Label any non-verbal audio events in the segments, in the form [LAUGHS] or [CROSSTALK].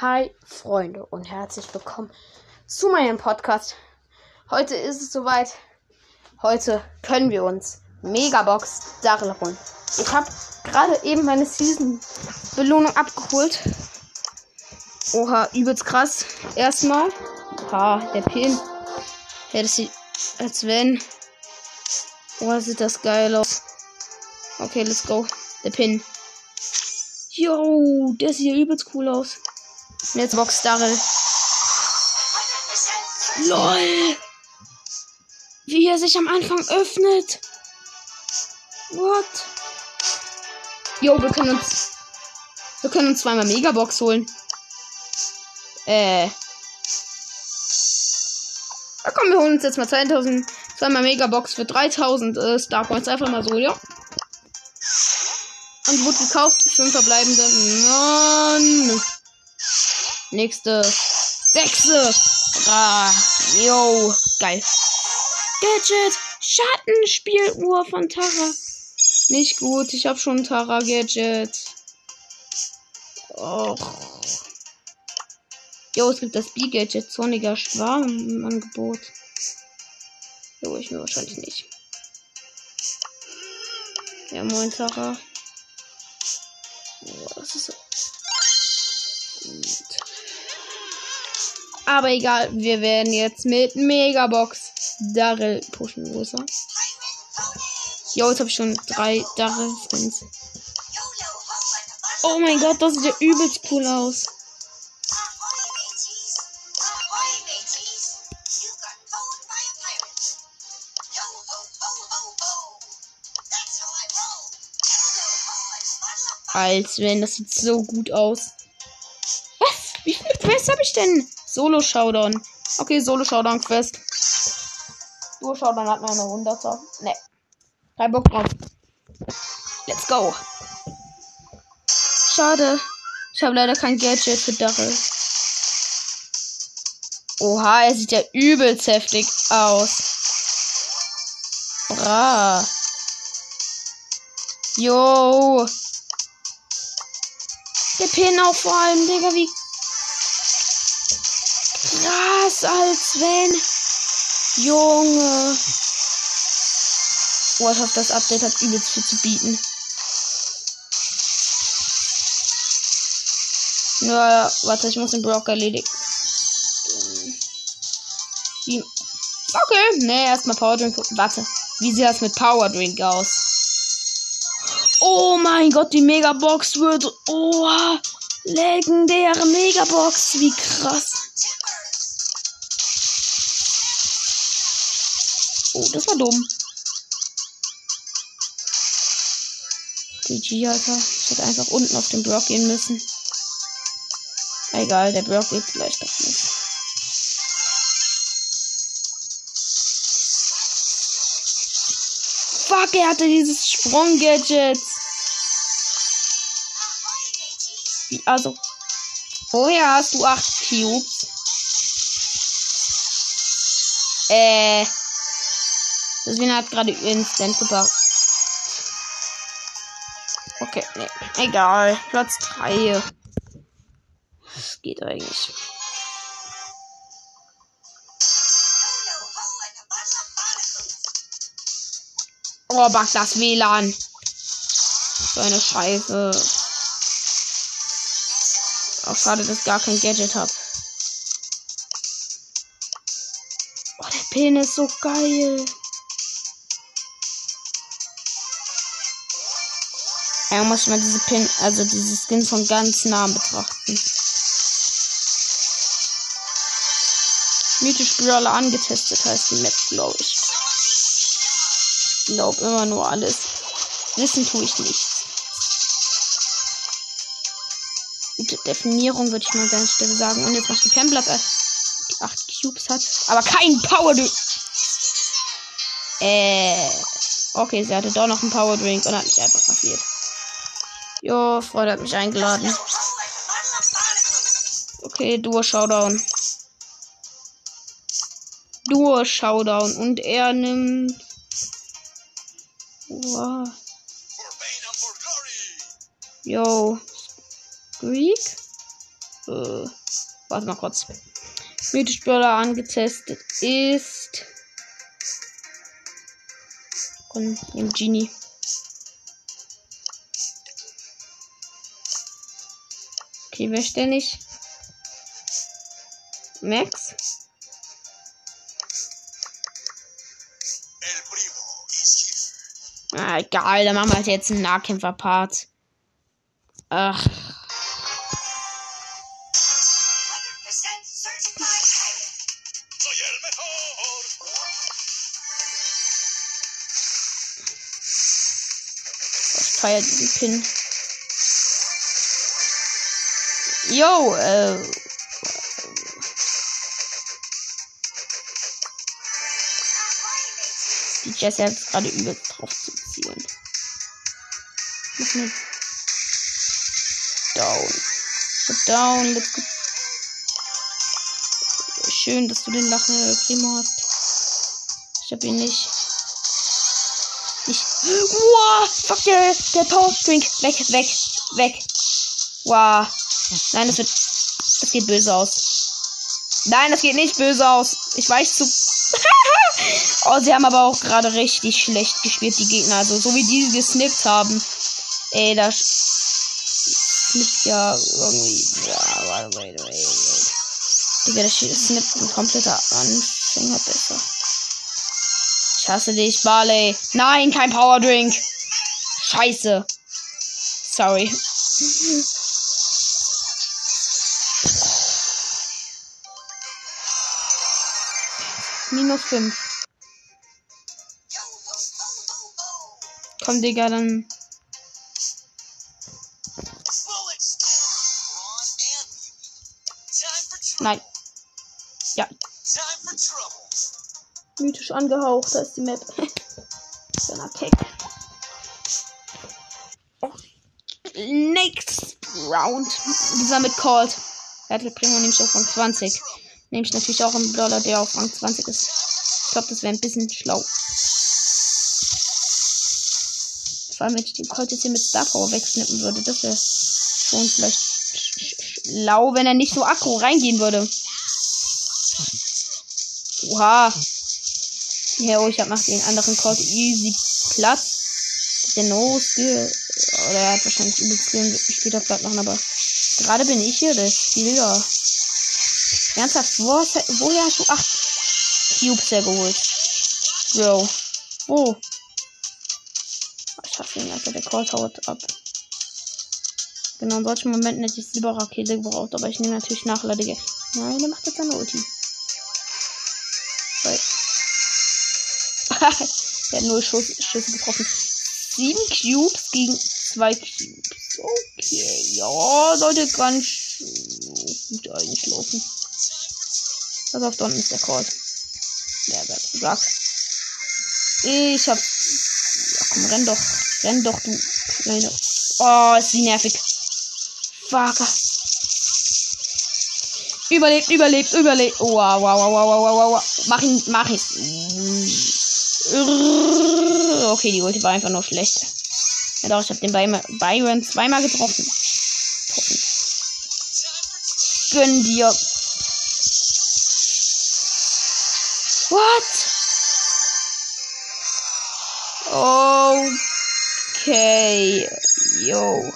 Hi Freunde und herzlich willkommen zu meinem Podcast. Heute ist es soweit. Heute können wir uns Megabox Daryl holen. Ich habe gerade eben meine Season Belohnung abgeholt. Oha, übelst krass. Erstmal. Ha, der Pin. Ja, das sieht als wenn. Oh, sieht das geil aus. Okay, let's go. Der Pin. Yo, der sieht ja übelst cool aus. Und jetzt Box Daryl. LOL! Wie er sich am Anfang öffnet. What? Jo, wir können uns. Wir können uns zweimal Megabox holen. Äh. Na komm, wir holen uns jetzt mal 2000. Zweimal Megabox für 3000 äh, Star Points. Einfach mal so, ja. Und wurde gekauft. Fünf verbleibende. Mann. Nächste. Sechste. Ah, yo. Geil. Gadget. Schattenspieluhr von Tara. Nicht gut. Ich habe schon Tara Gadget. Och. Jo, es gibt das B-Gadget. Zorniger Schwarm im Angebot. Jo, ich mir wahrscheinlich nicht. Ja, moin, Tara. Oh, das ist so. Aber egal, wir werden jetzt mit Megabox Daryl pushen. Wo ist er? Jo, jetzt habe ich schon drei Daryl Skins. Oh mein Gott, das sieht ja übelst cool aus. Als wenn, das sieht so gut aus. Was? Wie viele Quests habe ich denn? Solo Showdown. Okay, Solo Showdown Quest. Duo Showdown hat noch eine 100er. Ne. Kein Bock drauf. Let's go. Schade. Ich habe leider kein Gadget für Daryl. Oha, er sieht ja übelst heftig aus. Bra. Yo. Der Pin auch vor allem, Digga, wie krass, als wenn. Junge. Oh, ich hoffe, das Update hat übelst viel zu bieten. Ja, ja, warte, ich muss den Brock erledigen. Okay, ne, erstmal Power Drink. Warte, wie sieht das mit Power Drink aus? Oh mein Gott, die Megabox wird. Oh, legendäre Megabox. Wie krass. Oh, das war dumm. GG, Alter. Ich hätte einfach unten auf den Block gehen müssen. Egal, der Block geht vielleicht doch nicht. Fuck, er hatte dieses Sprung-Gadget. Also. Woher hast du 8 Cubes? Äh. Deswegen hat gerade Instant gebracht. Okay, nee. Egal. Platz 3. Das geht eigentlich. Oh, bug das WLAN. So eine Scheiße. Auch schade, dass ich gar kein Gadget habe. Oh, der Pin ist so geil. Ja, muss man diese Pin, also diese Skin von ganz nah betrachten. Mythisch Brawler angetestet heißt die Map, glaube ich. Ich glaube immer nur alles. Wissen tue ich nicht. Gute Definierung würde ich mal ganz schnell sagen. Und jetzt macht die Pemblatt, die 8 Cubes hat. Aber kein Power Drink. Äh. Okay, sie hatte doch noch einen Power Drink und hat mich einfach passiert. Jo, Freund hat mich eingeladen. Okay, Duo Showdown. Duo Showdown. Und er nimmt. Wow. Yo. Greek? Äh, warte mal kurz. Mythisch Brawler angetestet ist. Komm, dem Genie. Okay, wer ständig? Max? Ah, egal, dann machen wir halt jetzt einen Nahkämpfer-Part. Ach. Ich feier diesen Pin. Yo, äh. Die Jessie hat gerade übelst drauf zu zielen. Mach nicht. Down. Down, let's go. Schön, dass du den Lache Primo hast. Ich hab ihn nicht. Ich. Wow, fuck der, der Power Drink. Weg, weg, weg. Wow. Nein, das wird. Das geht böse aus. Nein, das geht nicht böse aus. Ich weiß zu. [LAUGHS] oh, sie haben aber auch gerade richtig schlecht gespielt, die Gegner. Also, so wie die gesnippt haben. Ey, das snippt ja irgendwie. Ja, warte, wait, wait, wait. Digga, das snippt ein kompletter Anfänger besser. Ich hasse dich, Barley. Nein, kein Power Drink. Scheiße. Sorry. [LAUGHS] Minus 5. Komm, Digga, dann. Nein. Ja. Mythisch angehaucht, da ist die Map. [LAUGHS] Schöner Kick. Next Round. Dieser mit Called. Battle Primo nehme ich auf Rang 20. Nehme ich natürlich auch einen Brawler, der auf Rang 20 ist. Ich glaube, das wäre ein bisschen schlau. Vor allem, wenn ich den Colt jetzt hier mit Star Power wegsnippen würde. Das wäre schon vielleicht schlau, wenn er nicht so aggro reingehen würde. Oha. Ja, oh, ich habe nach den anderen Colt easy Platz. Der No Skill. Oder er hat wahrscheinlich übel Skill später platt machen, aber gerade bin ich hier der Spieler. Ernsthaft, wo woher hast du acht Cubes hergeholt? Bro. Wo? Ich hasse ihn, Alter, der Call haut ab. Genau, in solchen Momenten hätte ich Silberrakete gebraucht, aber ich nehme natürlich nachladige. Nein, der macht jetzt seine Ulti. [LAUGHS] der hat null Schuss, Schüsse getroffen. Sieben Cubes gegen zwei Cubes. Okay, ja, sollte ganz gut eigentlich laufen. Pass auf, da ist der Call. Ja, wer hat's gesagt? Ich hab. Ja, komm, renn doch. Renn doch, du. Doch. Oh, ist sie nervig. Fuck. Überlebt, überlebt, überlebt. Oh, wow, wow, wow, wow, wow, wow. Mach ihn, mach ihn. Okay, die Ulti war einfach nur schlecht. Ja doch, ich hab den Byron zweimal getroffen. Gönn dir. Okay. Yo.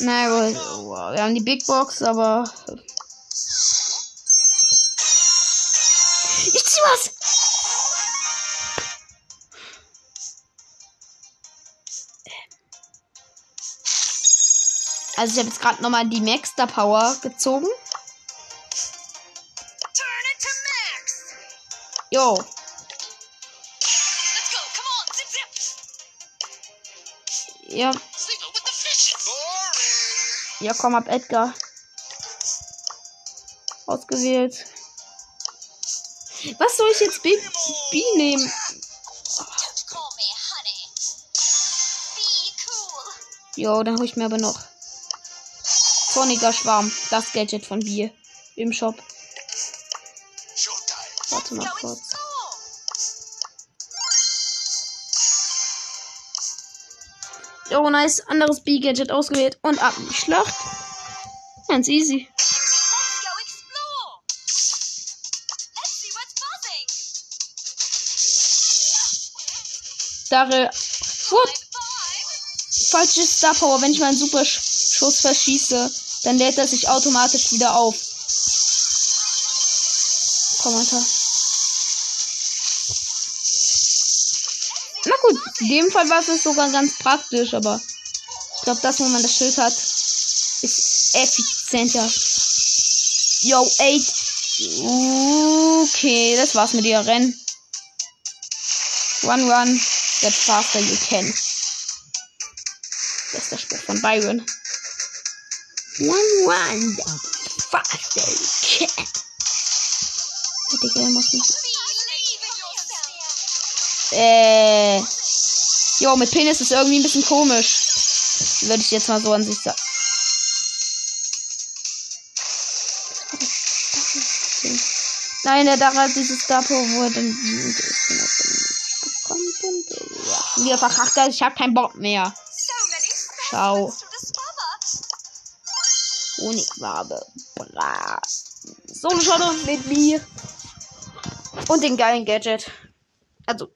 Na gut, wow. wir haben die Big Box, aber. Ich zieh was! Also ich habe jetzt gerade nochmal die Maxter Power gezogen. Jo. Ja. Ja, komm ab, Edgar. Ausgewählt. Was soll ich jetzt B, B nehmen? Jo, dann hol ich mir aber noch. Sonniger Schwarm. Das Gadget von Bier. Im Shop. Warte mal kurz. Oh, nice. Anderes B-Gadget ausgewählt. Und ab in die Schlacht. Ganz easy. Daryl. What? Falsche Star Power. Wenn ich meinen Super Sch- Schuss verschieße, dann lädt er sich automatisch wieder auf. Kommentar. Gut, in dem Fall war es sogar ganz praktisch, aber ich glaube, das, wo man das Schild hat, ist effizienter. Yo, 8. Okay, das war's mit ihr Rennen. Run, run, get faster you can. Bester Spruch von Byron. One, one, faster you can. Digga, muss yourself. Äh. Jo, mit Penis ist irgendwie ein bisschen komisch. Würde ich jetzt mal so an sich sagen. Nein, der Dach hat dieses Dapo, wo er dann bekommt und ja. Wieder verkackt er, ich hab keinen Bock mehr. Ciao. Honigwabe. Bra. So eine Schotte mit mir. Und den geilen Gadget. Also.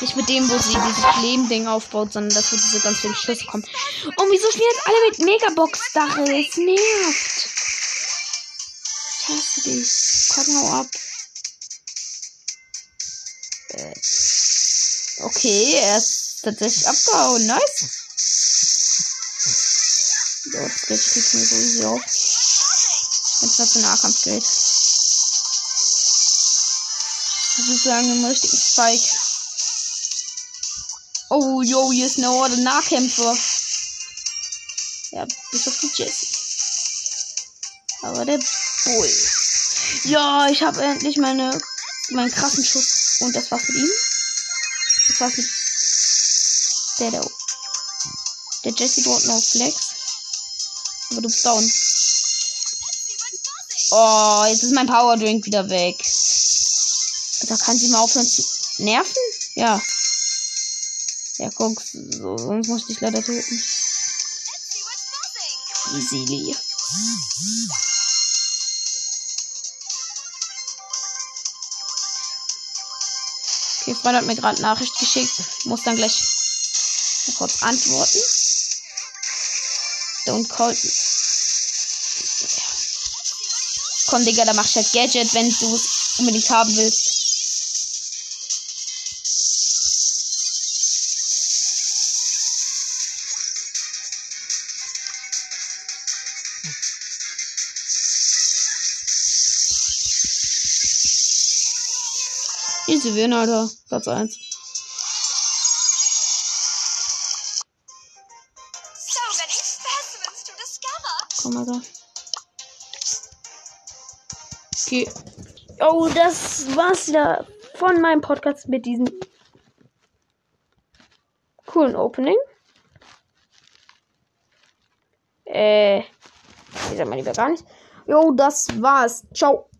Nicht mit dem, wo sie dieses Leben-Ding aufbaut, sondern das, wo diese ganz vielen Schüsse kommen. Und wieso spielen jetzt alle mit Megabox-Dachel? Es nervt. Ich hasse dich. Komm, hau ab. Äh. Okay, er ist tatsächlich abgehauen. Nice. So, das Geld steht mir so easy auf. Wenn es was für Nahkampf geht. Sozusagen im richtigen Spike. Oh, yo, hier ist eine Horde Nahkämpfer. Ja, bis auf die Jessie. Aber der Bull. Ja, ich habe endlich meine, meinen krassen Schuss. Und das war's mit ihm. Das war's mit der, der, der Jessie dort noch Flex. Aber du bist down. Oh, jetzt ist mein Power Drink wieder weg. Da kann sie mal aufhören zu nerven? Ja. Ja, guck, so, sonst muss ich leider töten. Easily. Okay, Freund hat mir gerade Nachricht geschickt. Muss dann gleich kurz antworten. Don't call. Komm, Digga, da mach ich halt Gadget, wenn du es unbedingt haben willst. Easy win, Alter. Platz 1. So many specimens to discover. Komm, Alter. Okay. Oh, das war's wieder von meinem Podcast mit diesem coolen Opening. Äh, ich sag mal lieber gar nicht. Jo, das war's. Ciao.